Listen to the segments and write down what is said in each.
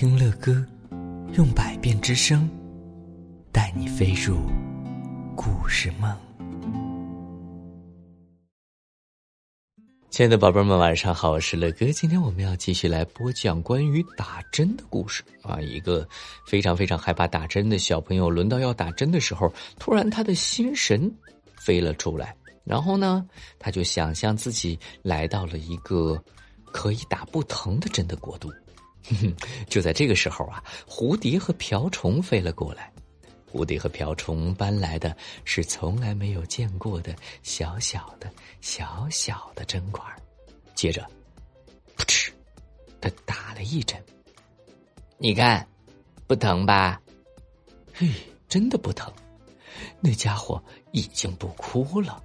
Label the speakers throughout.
Speaker 1: 听乐歌，用百变之声，带你飞入故事梦。亲爱的宝贝们，晚上好，我是乐哥。今天我们要继续来播讲关于打针的故事啊！一个非常非常害怕打针的小朋友，轮到要打针的时候，突然他的心神飞了出来，然后呢，他就想象自己来到了一个可以打不疼的针的国度。就在这个时候啊，蝴蝶和瓢虫飞了过来。蝴蝶和瓢虫搬来的是从来没有见过的小小的、小小的针管接着，噗嗤，他打了一针。你看，不疼吧？嘿，真的不疼。那家伙已经不哭了。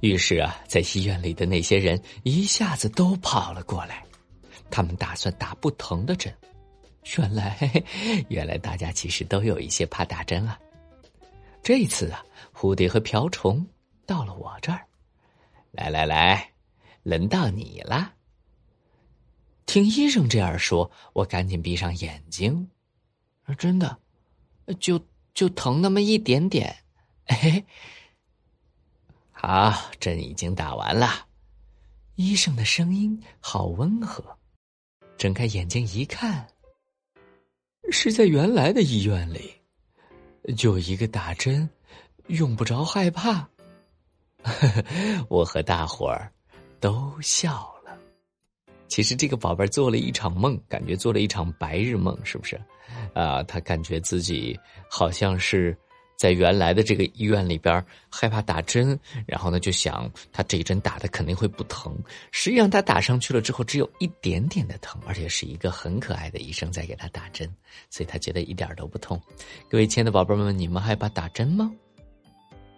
Speaker 1: 于是啊，在医院里的那些人一下子都跑了过来。他们打算打不疼的针，原来，原来大家其实都有一些怕打针啊。这次啊，蝴蝶和瓢虫到了我这儿，来来来，轮到你啦。听医生这样说，我赶紧闭上眼睛。真的，就就疼那么一点点。嘿哎，好，针已经打完了。医生的声音好温和。睁开眼睛一看，是在原来的医院里，就一个打针，用不着害怕。我和大伙儿都笑了。其实这个宝贝做了一场梦，感觉做了一场白日梦，是不是？啊，他感觉自己好像是。在原来的这个医院里边，害怕打针，然后呢就想他这一针打的肯定会不疼。实际上他打上去了之后，只有一点点的疼，而且是一个很可爱的医生在给他打针，所以他觉得一点都不痛。各位亲爱的宝贝们，你们害怕打针吗？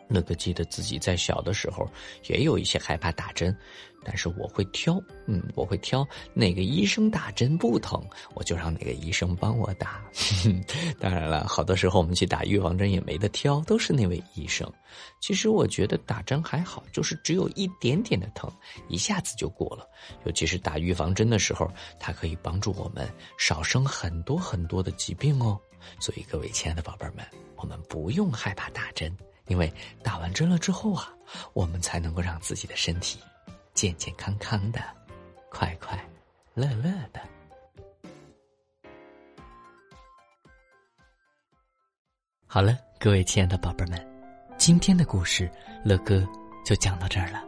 Speaker 1: 乐哥记得自己在小的时候也有一些害怕打针，但是我会挑，嗯，我会挑哪个医生打针不疼，我就让哪个医生帮我打。当然了，好多时候我们去打预防针也没得挑，都是那位医生。其实我觉得打针还好，就是只有一点点的疼，一下子就过了。尤其是打预防针的时候，它可以帮助我们少生很多很多的疾病哦。所以各位亲爱的宝贝们，我们不用害怕打针。因为打完针了之后啊，我们才能够让自己的身体健健康康的、快快乐乐的。好了，各位亲爱的宝贝们，今天的故事乐哥就讲到这儿了。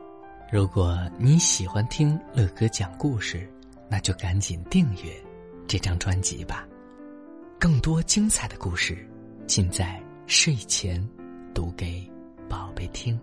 Speaker 1: 如果你喜欢听乐哥讲故事，那就赶紧订阅这张专辑吧。更多精彩的故事，尽在睡前。读给宝贝听。